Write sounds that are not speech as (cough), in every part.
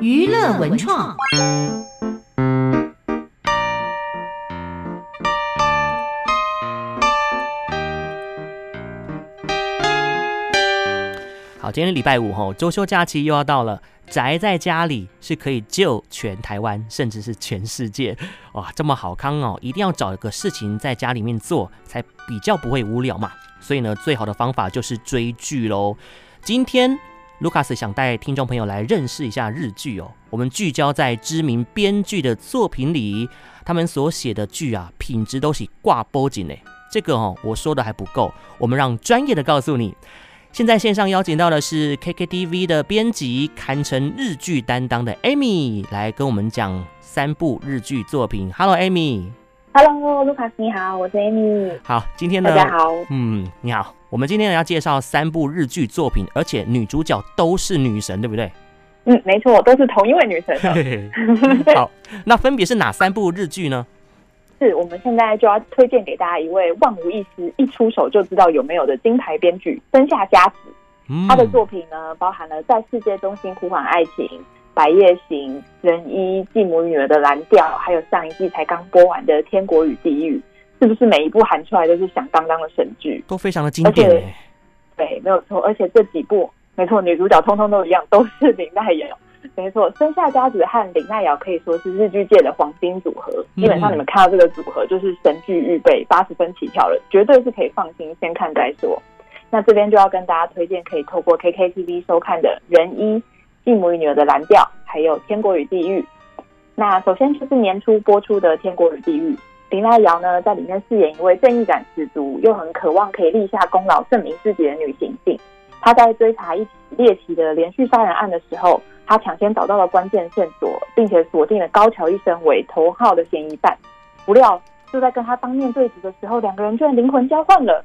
娱乐文创。好，今天礼拜五吼，周休假期又要到了。宅在家里是可以救全台湾，甚至是全世界。(laughs) 哇，这么好康哦！一定要找一个事情在家里面做，才比较不会无聊嘛。所以呢，最好的方法就是追剧喽。今天卢卡斯想带听众朋友来认识一下日剧哦。我们聚焦在知名编剧的作品里，他们所写的剧啊，品质都是挂波锦呢。这个哦，我说的还不够，我们让专业的告诉你。现在线上邀请到的是 KKTV 的编辑，堪称日剧担当的 Amy 来跟我们讲三部日剧作品。Hello，Amy。Hello，Lucas，你好，我是 Amy。好，今天呢，大家好。嗯，你好。我们今天要介绍三部日剧作品，而且女主角都是女神，对不对？嗯，没错，都是同一位女神。(laughs) 好，那分别是哪三部日剧呢？是我们现在就要推荐给大家一位万无一失，一出手就知道有没有的金牌编剧森下佳子。他的作品呢，包含了《在世界中心呼唤爱情》、《百夜行》、《仁医》、《继母女儿的蓝调》，还有上一季才刚播完的《天国与地狱》，是不是每一部喊出来都是响当当的神剧？都非常的经典。对，没有错。而且这几部，没错，女主角通通都一样，都是林奈瑶。没错，生下家子和林奈遥可以说是日剧界的黄金组合。基本上你们看到这个组合，就是神剧预备八十分起跳了，绝对是可以放心先看再说。那这边就要跟大家推荐可以透过 KKTV 收看的《仁医》、《继母与女儿的蓝调》，还有《天国与地狱》。那首先就是年初播出的《天国与地狱》，綾濑遥呢在里面饰演一位正义感十足又很渴望可以立下功劳证明自己的女刑警。她在追查一起猎奇的连续杀人案的时候。她抢先找到了关键线索，并且锁定了高桥一生为头号的嫌疑犯。不料，就在跟他当面对质的时候，两个人居然灵魂交换了。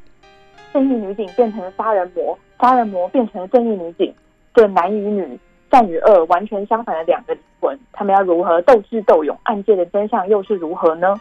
正义女警变成了杀人魔，杀人魔变成了正义女警。这男与女、善与恶完全相反的两个灵魂，他们要如何斗智斗勇？案件的真相又是如何呢？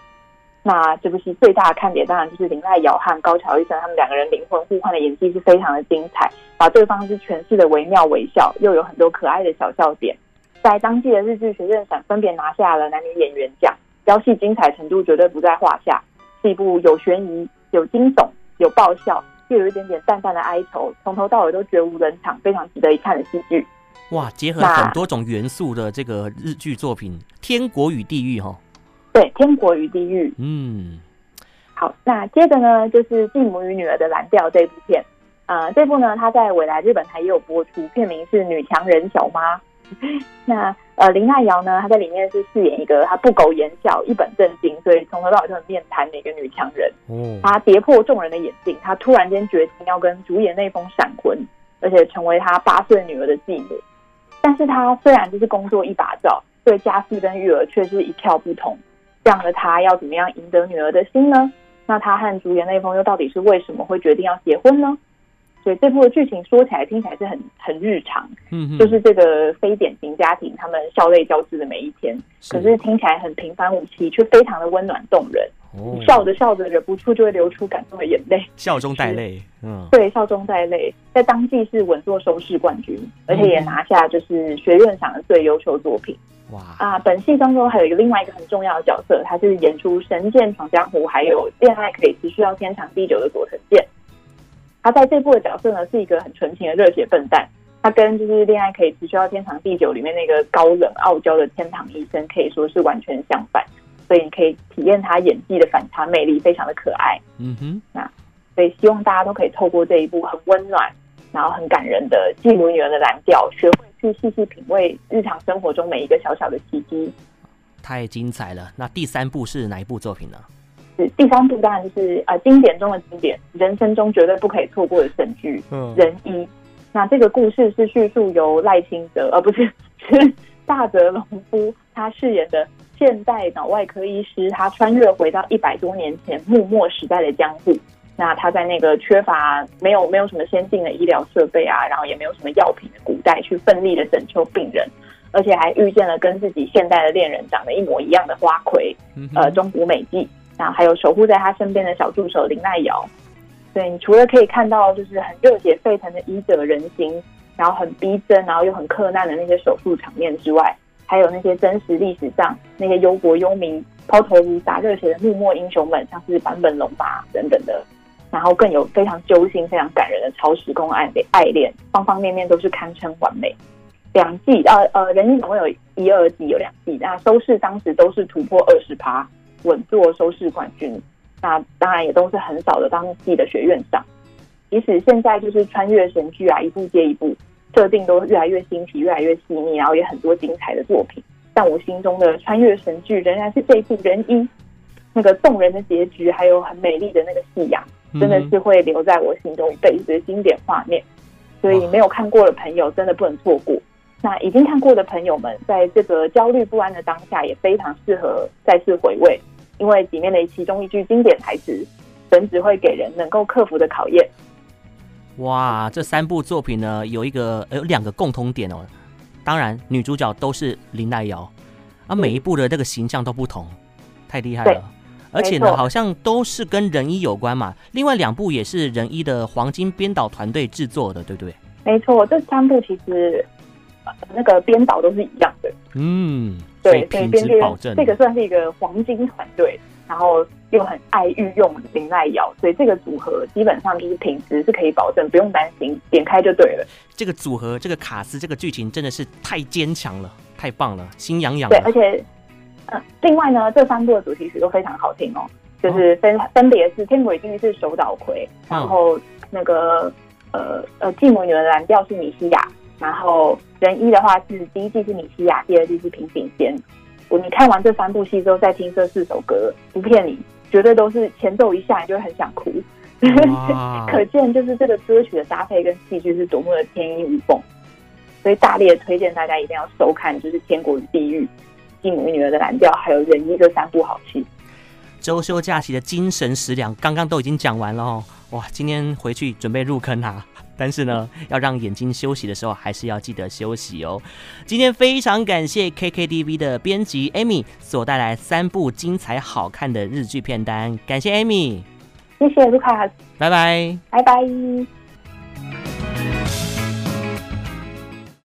那这部戏最大的看点，当然就是林濑遥和高桥一生他们两个人灵魂互换的演技是非常的精彩，把对方是诠释的惟妙惟肖，又有很多可爱的小笑点。在当季的日剧学院奖分别拿下了男女演员奖，飙戏精彩程度绝对不在话下。是一部有悬疑、有惊悚、有爆笑，又有一点点淡淡的哀愁，从头到尾都绝无冷场，非常值得一看的戏剧。哇，结合很多种元素的这个日剧作品，《天国与地狱》哈。对，《天国与地狱》。嗯，好，那接着呢，就是《继母与女儿的蓝调》这部片。呃，这部呢，它在未来日本台也有播出，片名是《女强人小妈》。(laughs) 那呃，綾濑遥呢，她在里面是饰演一个她不苟言笑、一本正经，所以从头到尾都很面瘫的一个女强人。哦，她跌破众人的眼镜，她突然间决定要跟主演那封闪婚，而且成为她八岁女儿的继母。但是他虽然就是工作一把照，对家事跟育儿却是一窍不通。这样的他要怎么样赢得女儿的心呢？那他和竹野内丰又到底是为什么会决定要结婚呢？所以这部的剧情说起来听起来是很很日常，嗯，就是这个非典型家庭他们笑泪交织的每一天，可是听起来很平凡无奇，却非常的温暖动人。哦，笑着笑着忍不住就会流出感动的眼泪，笑中带泪，嗯，对，笑中带泪，在当季是稳坐收视冠军，而且也拿下就是学院赏的最优秀作品。哇啊！本戏当中还有一个另外一个很重要的角色，他是演出《神剑闯江湖》还有《恋爱可以持续到天长地久》的佐藤健。他在这部的角色呢，是一个很纯情的热血笨蛋。他跟就是《恋爱可以持续到天长地久》里面那个高冷傲娇的天堂医生可以说是完全相反，所以你可以体验他演技的反差魅力，非常的可爱。嗯哼，那所以希望大家都可以透过这一部很温暖，然后很感人的继母女儿的蓝调，学会。去细细品味日常生活中每一个小小的奇迹，太精彩了。那第三部是哪一部作品呢？是第三部，当然就是呃经典中的经典，人生中绝对不可以错过的神剧《仁医》。那这个故事是叙述由赖清德，而、呃、不是 (laughs) 是大泽隆夫他饰演的现代脑外科医师，他穿越回到一百多年前幕末时代的江户。那他在那个缺乏没有没有什么先进的医疗设备啊，然后也没有什么药品的古代，去奋力的拯救病人，而且还遇见了跟自己现代的恋人长得一模一样的花魁，呃，中谷美纪，然后还有守护在他身边的小助手綾濑遥。所以你除了可以看到就是很热血沸腾的医者仁心，然后很逼真，然后又很克难的那些手术场面之外，还有那些真实历史上那些忧国忧民、抛头颅洒热血的幕末英雄们，像是坂本龙马等等的。然后更有非常揪心、非常感人的超时空爱恋，爱恋方方面面都是堪称完美。两季，呃呃，人一总共有一二季，有两季，那收视当时都是突破二十趴，稳坐收视冠军。那当然也都是很少的当季的学院上。即使现在就是穿越神剧啊，一部接一部，设定都越来越新奇，越来越细腻，然后也很多精彩的作品。但我心中的穿越神剧仍然是这一部《人一》，那个动人的结局，还有很美丽的那个夕阳。真的是会留在我心中一辈子的经典画面，所以没有看过的朋友真的不能错过。那已经看过的朋友们，在这个焦虑不安的当下，也非常适合再次回味，因为里面的其中一句经典台词，本只会给人能够克服的考验。哇，这三部作品呢，有一个有两个共通点哦，当然女主角都是林黛瑶，啊，每一部的那个形象都不同，太厉害了。而且呢，好像都是跟仁一有关嘛。另外两部也是仁一的黄金编导团队制作的，对不对？没错，这三部其实那个编导都是一样的。嗯，对，所以品质保证。这个算是一个黄金团队，然后又很爱御用林奈瑶，所以这个组合基本上就是品质是可以保证，不用担心，点开就对了。这个组合，这个卡斯，这个剧情真的是太坚强了，太棒了，心痒痒。对，而且。另外呢，这三部的主题曲都非常好听哦，就是分分别是《天国已经是手岛葵》，然后那个呃呃《继母女儿的蓝调》是米西亚，然后人一的话是第一季是米西亚，第二季是平井坚。我你看完这三部戏之后再听这四首歌，不骗你，绝对都是前奏一下你就会很想哭，(laughs) 可见就是这个歌曲的搭配跟戏剧是多么的天衣无缝，所以大力的推荐大家一定要收看，就是《天国与地狱》。继母与女儿的蓝调，还有人义这三部好戏。周休假期的精神食粮，刚刚都已经讲完了哦。哇，今天回去准备入坑啊！(laughs) 但是呢，要让眼睛休息的时候，还是要记得休息哦。今天非常感谢 KKTV 的编辑 Amy 所带来三部精彩好看的日剧片单，感谢 Amy，谢谢卢卡，拜拜，拜拜。